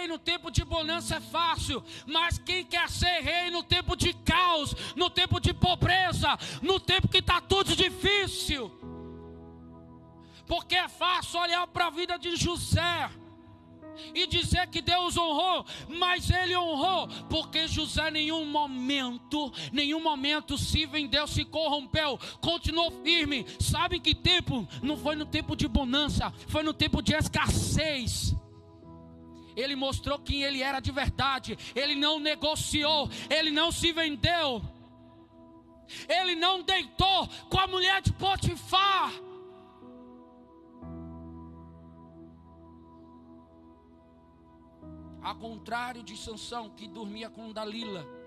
rei no tempo de bonança é fácil, mas quem quer ser rei no tempo de caos, no tempo de pobreza, no tempo que está tudo difícil? Porque é fácil olhar para a vida de José e dizer que Deus honrou, mas ele honrou, porque José nenhum momento, nenhum momento se vendeu, se corrompeu, continuou firme. Sabe que tempo? Não foi no tempo de bonança, foi no tempo de escassez. Ele mostrou quem ele era de verdade. Ele não negociou, ele não se vendeu. Ele não deitou com a mulher de Potifar. Ao contrário de Sansão, que dormia com Dalila.